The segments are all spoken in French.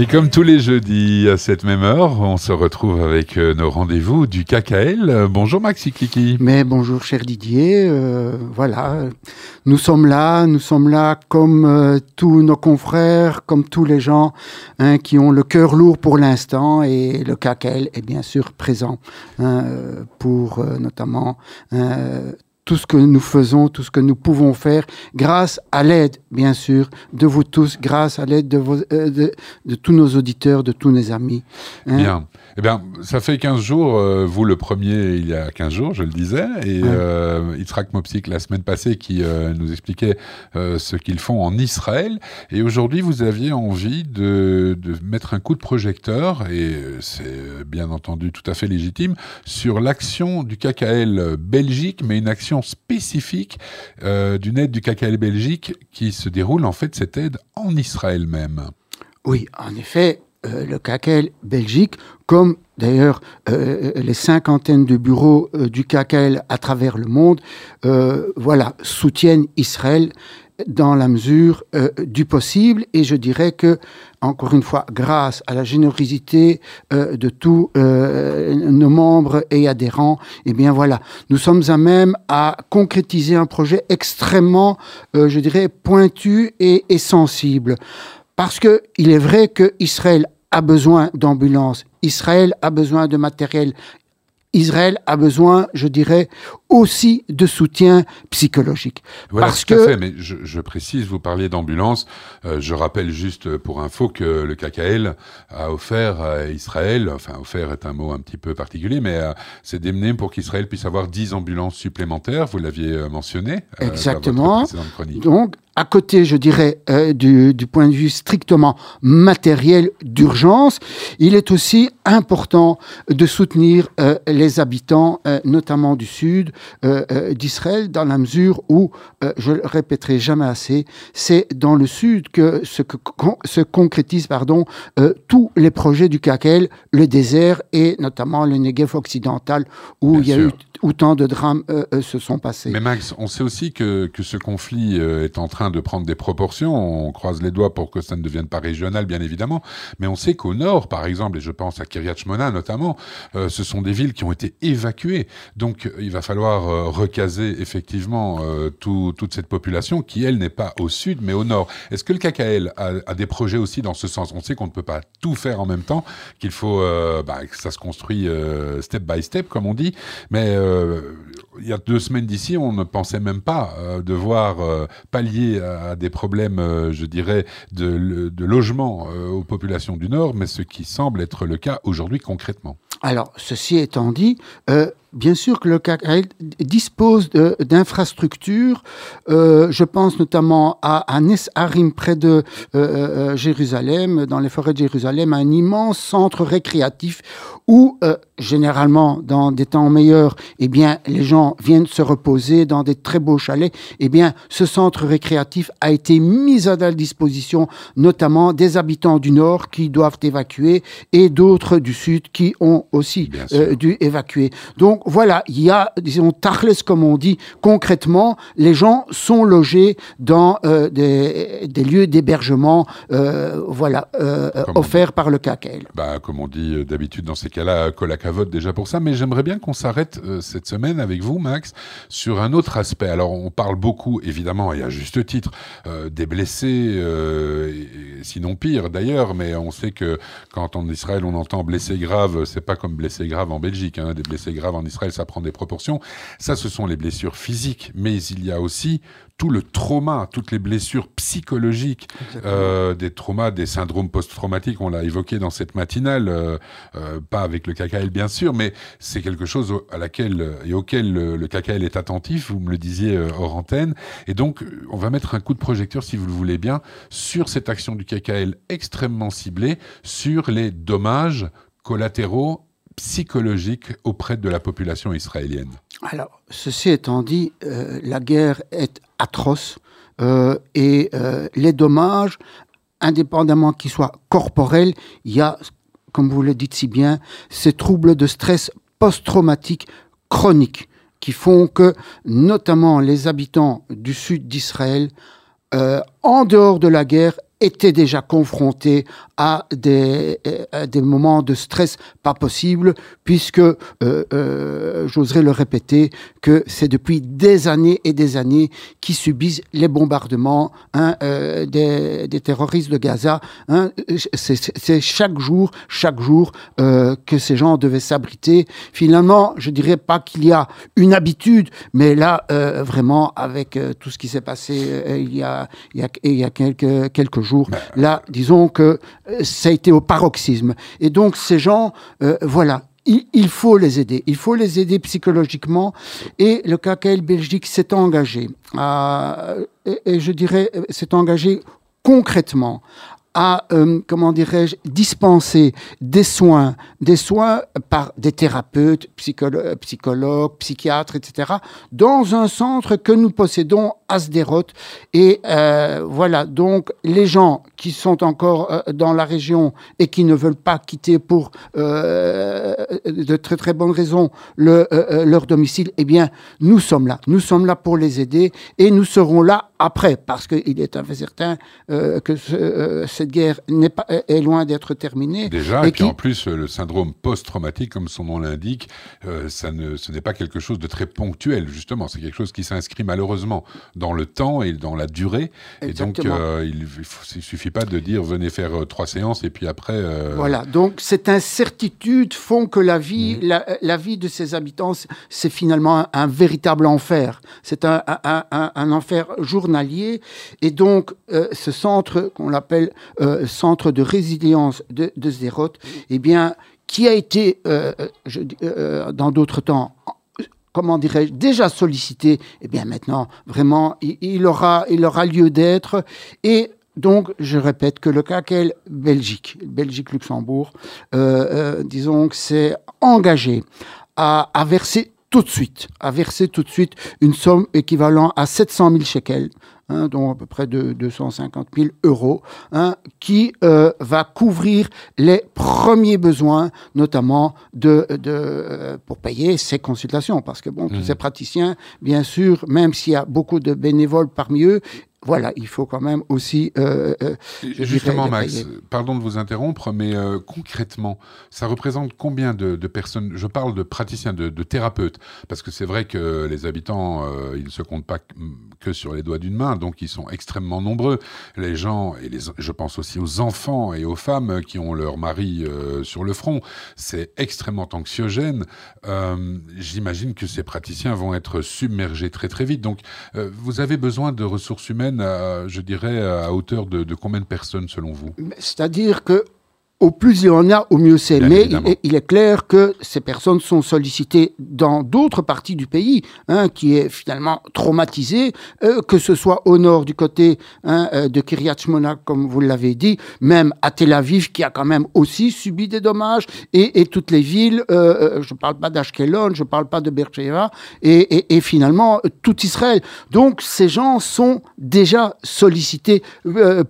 Et comme tous les jeudis à cette même heure, on se retrouve avec euh, nos rendez-vous du KKL. Bonjour Maxi Kiki. Mais bonjour cher Didier. Euh, voilà, nous sommes là, nous sommes là comme euh, tous nos confrères, comme tous les gens hein, qui ont le cœur lourd pour l'instant et le KKL est bien sûr présent hein, pour notamment tout ce que nous faisons, tout ce que nous pouvons faire, grâce à l'aide, bien sûr, de vous tous, grâce à l'aide de, euh, de, tous nos auditeurs, de tous nos amis. Hein. Bien. Eh bien, ça fait 15 jours, euh, vous le premier il y a 15 jours, je le disais, et euh, Yitzhak Mopsik la semaine passée qui euh, nous expliquait ce qu'ils font en Israël. Et aujourd'hui, vous aviez envie de, de, mettre un coup de projecteur, et c'est bien entendu tout à fait légitime, sur l'action du KKL Belgique, mais une action spécifique d'une aide du KKL Belgique qui se déroule en fait cette aide en Israël même. Oui, en effet, euh, le KKL Belgique, comme d'ailleurs euh, les cinquantaines de bureaux euh, du KKL à travers le monde, voilà, soutiennent Israël dans la mesure du possible. Et je dirais que, encore une fois, grâce à la générosité de tous nos membres et adhérents, eh bien voilà, nous sommes à même à concrétiser un projet extrêmement, je dirais, pointu et, sensible. Parce qu'il est vrai que Israël a besoin d'ambulances, Israël a besoin de matériel, Israël a besoin, je dirais, aussi de soutien psychologique. Voilà, Parce tout que... à fait, mais je, je précise, vous parliez d'ambulance. Euh, je rappelle juste pour info que le KKL a offert à Israël, enfin offert est un mot un petit peu particulier, mais euh, c'est démené pour qu'Israël puisse avoir 10 ambulances supplémentaires. Vous l'aviez euh, mentionné. Exactement. Donc, à côté, je dirais, euh, du, du, point de vue strictement matériel d'urgence, il est aussi important de soutenir euh, les habitants, euh, notamment du sud d'Israël, dans la mesure où, je le répéterai jamais assez, c'est dans le sud que se, concrétisent pardon, tous les projets du KKL, le désert et notamment le Negev occidental, où il y a eu où tant de drames euh, euh, se sont passés. Mais Max, on sait aussi que, que ce conflit euh, est en train de prendre des proportions. On croise les doigts pour que ça ne devienne pas régional, bien évidemment. Mais on sait qu'au nord, par exemple, et je pense à Kiryat notamment, ce sont des villes qui ont été évacuées. Donc il va falloir recaser effectivement tout, toute cette population qui, elle, n'est pas au sud, mais au nord. Est-ce que le KKL a, des projets aussi dans ce sens? On sait qu'on ne peut pas tout faire en même temps, qu'il faut bah, que ça se construit step by step, comme on dit. Mais il y a deux semaines d'ici, on ne pensait même pas euh, devoir euh, pallier à, des problèmes, je dirais, de logement aux populations du Nord, mais ce qui semble être le cas aujourd'hui concrètement. Alors, ceci étant dit, bien sûr que le KKL dispose d'infrastructures. Euh, je pense notamment à, à Harim, près de euh, euh, Jérusalem, dans les forêts de Jérusalem, un immense centre récréatif où, euh, généralement, dans des temps meilleurs, eh bien, les gens viennent se reposer dans des très beaux chalets. Eh bien, ce centre récréatif a été mis à la disposition, notamment des habitants du Nord qui doivent évacuer et d'autres du Sud qui ont aussi euh, dû évacuer. Donc, voilà, il y a, disons, Tachles, comme on dit, concrètement, les gens sont logés dans euh, des, des, lieux d'hébergement, euh, voilà, euh, offerts par le KKL. Bah, comme on dit d'habitude dans ces cas-là, colacavote déjà pour ça, mais j'aimerais bien qu'on s'arrête cette semaine avec vous, Max, sur un autre aspect. Alors, on parle beaucoup, évidemment, et à juste titre, des blessés, sinon pire d'ailleurs, mais on sait que quand en Israël on entend blessés graves, c'est pas comme blessés graves en Belgique, hein, des blessés graves en Israël, ça prend des proportions. Ça, ce sont les blessures physiques, mais il y a aussi tout le trauma, toutes les blessures psychologiques, euh, des traumas, des syndromes post-traumatiques, on l'a évoqué dans cette matinale, euh, euh, pas avec le KKL bien sûr, mais c'est quelque chose à laquelle et auquel le, le, KKL est attentif, vous me le disiez hors antenne, et donc on va mettre un coup de projecteur, si vous le voulez bien, sur cette action du KKL extrêmement ciblée, sur les dommages collatéraux psychologique auprès de la population israélienne. Alors, ceci étant dit, euh, la guerre est atroce euh, et euh, les dommages, indépendamment qu'ils soient corporels, il y a, comme vous le dites si bien, ces troubles de stress post-traumatique chroniques qui font que, notamment les habitants du sud d'Israël, en dehors de la guerre, étaient déjà confrontés à des, des moments de stress pas possibles, puisque, euh, euh, j'oserais le répéter, que c'est depuis des années et des années qu'ils subissent les bombardements hein, euh, des, des, terroristes de Gaza. Hein, c'est chaque jour, chaque jour euh, que ces gens devaient s'abriter. Finalement, je dirais pas qu'il y a une habitude, mais là, euh, vraiment, avec tout ce qui s'est passé il, y a, il, y a, il y a quelques, quelques jours, là, disons que ça a été au paroxysme. Et donc, ces gens, voilà, il, faut les aider. Il faut les aider psychologiquement. Et le KKL Belgique s'est engagé, à, et, je dirais, s'est engagé concrètement à, euh, comment dirais-je, dispenser des soins, des soins par des thérapeutes, psychologues, psychiatres, etc., dans un centre que nous possédons à Sderot. Et euh, voilà, donc les gens qui sont encore euh, dans la région et qui ne veulent pas quitter pour de très très bonnes raisons le, leur domicile, eh bien, nous sommes là. Nous sommes là pour les aider et nous serons là après, parce qu'il est un fait certain que ce, cette guerre n'est pas, est loin d'être terminée. Déjà, et, puis en plus, le syndrome post-traumatique, comme son nom l'indique, euh, ça ne, ce n'est pas quelque chose de très ponctuel, justement. C'est quelque chose qui s'inscrit malheureusement dans le temps et dans la durée. Et donc, euh, il ne suffit pas de dire venez faire euh, trois séances et puis après. Voilà, donc cette incertitude font que la vie, mhm. la, vie de ces habitants, c'est finalement un, véritable enfer. C'est un, un, un, enfer journalier. Et donc, ce centre qu'on appelle centre de résilience de, de eh bien, qui a été, euh, euh, dans d'autres temps, comment dirais-je, déjà sollicité, eh bien maintenant, vraiment, il, aura, il aura lieu d'être. Et donc, je répète que le KKL Belgique, Belgique-Luxembourg, euh, disons que c'est engagé à verser tout de suite, à verser tout de suite une somme équivalente à 700 000 shekels, hein, dont à peu près de 250 000 euros, hein, qui euh, va couvrir les premiers besoins, notamment de, de euh, pour payer ces consultations, parce que bon, tous mmh. ces praticiens, bien sûr, même s'il y a beaucoup de bénévoles parmi eux, voilà, il faut quand même aussi. Euh, euh Justement, Max, pardon de vous interrompre, mais euh, concrètement, ça représente combien de, de, personnes? Je parle de praticiens, de, de thérapeutes, parce que c'est vrai que les habitants, ils ne se comptent pas que sur les doigts d'une main, donc ils sont extrêmement nombreux. Les gens, et les, je pense aussi aux enfants et aux femmes qui ont leur mari sur le front, c'est extrêmement anxiogène. J'imagine que ces praticiens vont être submergés très très vite. Donc, vous avez besoin de ressources humaines je dirais, à hauteur de, de combien de personnes selon vous? C'est-à-dire que au plus il y en a, au mieux c'est. Mais il est, clair que ces personnes sont sollicitées dans d'autres parties du pays, hein, qui est finalement traumatisé, euh, que ce soit au nord du côté hein, euh, de Kiryat Shmona, comme vous l'avez dit, même à Tel Aviv, qui a quand même aussi subi des dommages, et, et toutes les villes, euh, euh je ne parle pas d'Ashkelon, je ne parle pas de Beersheba, et, et, et, finalement tout Israël. Donc ces gens sont déjà sollicités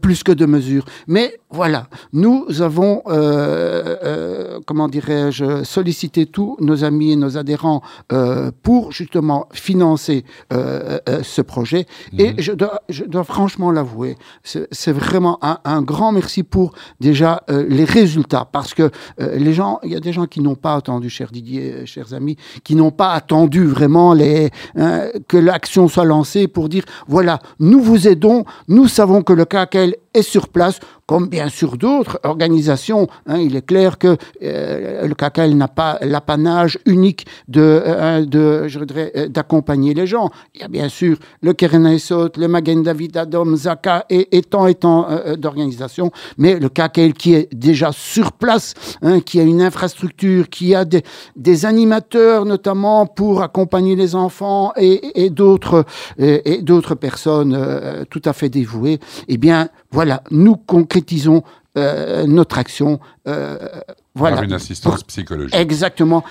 plus que de mesure. Mais voilà, nous avons, euh, euh, comment dirais-je, sollicité tous nos amis et nos adhérents euh, pour justement financer ce projet. Et mhm. je dois, je dois franchement l'avouer, c'est vraiment un, un, grand merci pour déjà les résultats, parce que les gens, il y a des gens qui n'ont pas attendu, cher Didier, chers amis, qui n'ont pas attendu vraiment les, hein, que l'action soit lancée pour dire, voilà, nous vous aidons, nous savons que le KKL est sur place, comme bien sûr d'autres organisations. Hein, il est clair que euh, le CACAL n'a pas l'apanage unique de, euh, je euh, d'accompagner les gens. Il y a bien sûr le Keren Esot, le Magen David Adom, Zaka et, et tant et tant d'organisations, mais le CACAL qui est déjà sur place, hein, qui a une infrastructure, qui a des, animateurs notamment pour accompagner les enfants et, et d'autres et, et d'autres personnes tout à fait dévouées, eh bien, voilà, nous concrétisons euh, notre action. Euh, voilà. Par une assistance psychologique. Exactement.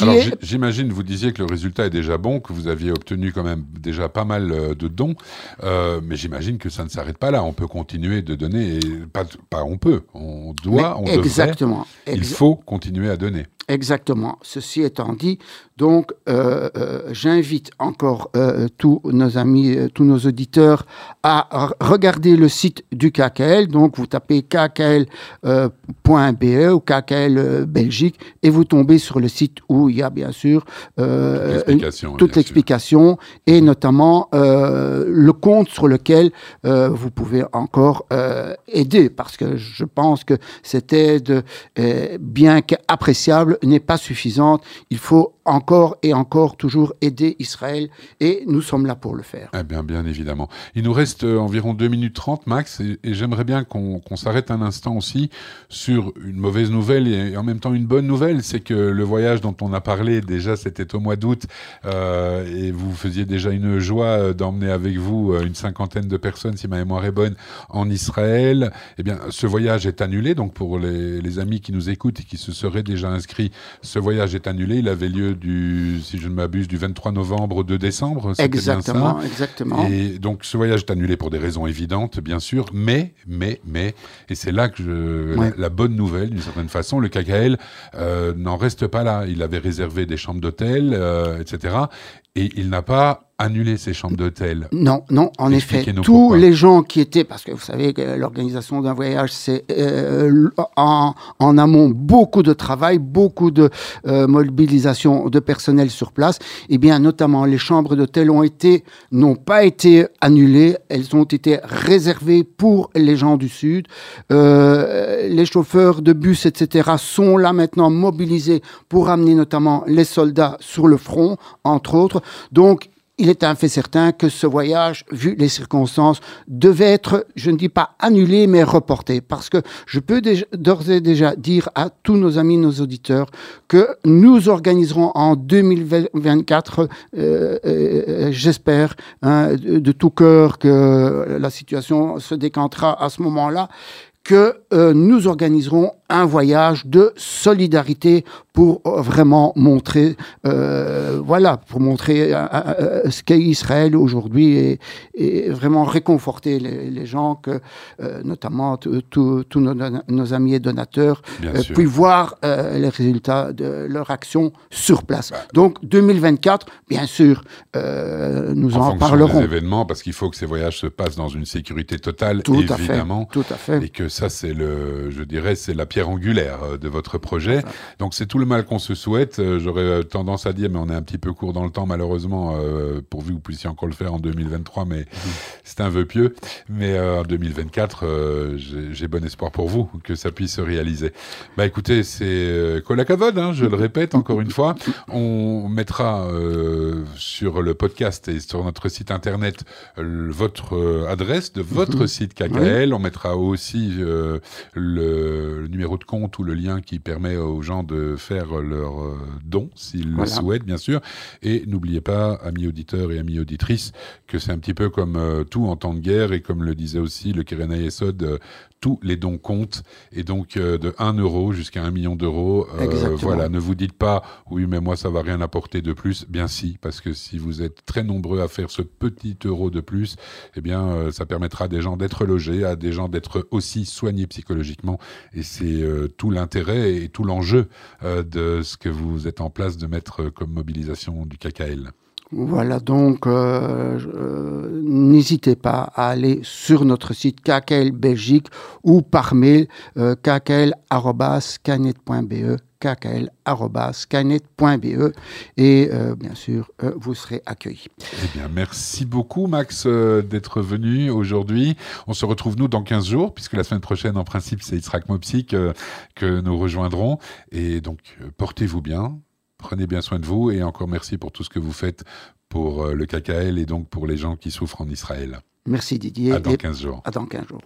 Alors j'imagine, vous disiez que le résultat est déjà bon, que vous aviez obtenu quand même déjà pas mal euh, de dons, euh, mais j'imagine que ça ne s'arrête pas là. On peut continuer de donner, et pas, pas on peut, on doit, on exactement, devrait, il faut continuer à donner. Exactement. Ceci étant dit, donc euh, euh, j'invite encore euh, tous nos amis, tous nos auditeurs à regarder le site du KKL. Donc vous tapez kkl.be ou KKL Belgique et vous tombez sur le site où il y a bien sûr toute l'explication et notamment le compte sur lequel vous pouvez encore aider parce que je pense que c'était bien qu'appréciable n'est pas suffisante. Il faut encore et encore toujours aider Israël et nous sommes là pour le faire. Eh bien, bien évidemment. Il nous reste euh, environ 2 minutes 30, Max, et, j'aimerais bien qu'on s'arrête un instant aussi sur une mauvaise nouvelle et en même temps une bonne nouvelle. C'est que le voyage dont on a parlé, déjà, c'était au mois d'août, euh, et vous faisiez déjà une joie euh, d'emmener avec vous une cinquantaine de personnes, si ma mémoire est bonne, en Israël. Eh bien, ce voyage est annulé, donc pour les, les amis qui nous écoutent et qui se seraient déjà inscrits, ce voyage est annulé. Il avait lieu du, si je ne m'abuse, du 23 novembre au 2 décembre. Exactement, bien ça. exactement. Et donc ce voyage est annulé pour des raisons évidentes, bien sûr, mais, mais, mais, et c'est là que je, la, bonne nouvelle, d'une certaine façon, le KKL euh, n'en reste pas là. Il avait réservé des chambres d'hôtel, euh, etc. Et il n'a pas annuler ces chambres d'hôtel Non, non, en effet. Tous les gens qui étaient, parce que vous savez que l'organisation d'un voyage, c'est euh, en, amont beaucoup de travail, beaucoup de euh, mobilisation de personnel sur place. Et eh bien, notamment, les chambres d'hôtel ont été, n'ont pas été annulées, elles ont été réservées pour les gens du Sud. Euh, les chauffeurs de bus, etc., sont là maintenant mobilisés pour amener notamment les soldats sur le front, entre autres. Donc, il est un fait certain que ce voyage, vu les circonstances, devait être, je ne dis pas annulé, mais reporté. Parce que je peux d'ores et déjà dire à tous nos amis, nos auditeurs, que nous organiserons en 2024, euh, euh, euh, j'espère, hein, de, tout cœur que la situation se décantera à ce moment-là, que nous organiserons un voyage de solidarité pour euh, vraiment montrer, euh, voilà, pour montrer ce qu'est Israël aujourd'hui et, et, vraiment réconforter les, gens que, notamment tous nos, amis et donateurs, puissent voir les résultats de leur action sur place. Bah. Donc 2024, bien sûr, nous en, en parlerons. Des événements, parce qu'il faut que ces voyages se passent dans une sécurité totale, tout évidemment, à fait, tout à fait. et que ça, c'est le, je dirais, c'est la pierre angulaire euh, de votre projet. Donc c'est tout le mal qu'on se souhaite. Euh, j'aurais euh, tendance à dire, mais on est un petit peu court dans le temps malheureusement, pourvu que vous puissiez encore le faire en 2023, mais mhm. c'est un vœu pieux. Mais en 2024, j'ai bon espoir pour vous que ça puisse se réaliser. Bah écoutez, c'est Colacavod, hein, je le répète encore une fois. On mettra sur le podcast et sur notre site internet votre adresse de votre mhm. site KKL. On mettra aussi le, numéro de compte ou le lien qui permet aux gens de faire leurs euh, dons, s'ils le souhaitent, bien sûr. Et n'oubliez pas, amis auditeurs et amis auditrices, que c'est un petit peu comme euh, tout en temps de guerre, et comme le disait aussi le Kéréna Yesod, euh, tous les dons comptent, et donc de 1 euro jusqu'à 1 million d'euros. voilà, ne vous dites pas, oui, mais moi, ça va rien apporter de plus. Bien si, parce que si vous êtes très nombreux à faire ce petit euro de plus, eh bien, ça permettra à des gens d'être logés, à des gens d'être aussi soignés psychologiquement. Et c'est euh, tout l'intérêt et tout l'enjeu euh, de ce que vous êtes en place de mettre comme mobilisation du KKL. Voilà, donc euh, n'hésitez pas à aller sur notre site KKL Belgique ou par mail kkl.scanet.be kkl.skynet.be et euh, bien sûr, euh, vous serez accueillis. Eh bien, merci beaucoup Max euh, d'être venu aujourd'hui. On se retrouve nous dans 15 jours, puisque la semaine prochaine, en principe, c'est Israq Mopsik que nous rejoindrons. Et donc, portez-vous bien, prenez bien soin de vous et encore merci pour tout ce que vous faites pour le KKL et donc pour les gens qui souffrent en Israël. Merci Didier. À dans 15 jours. À dans 15 jours.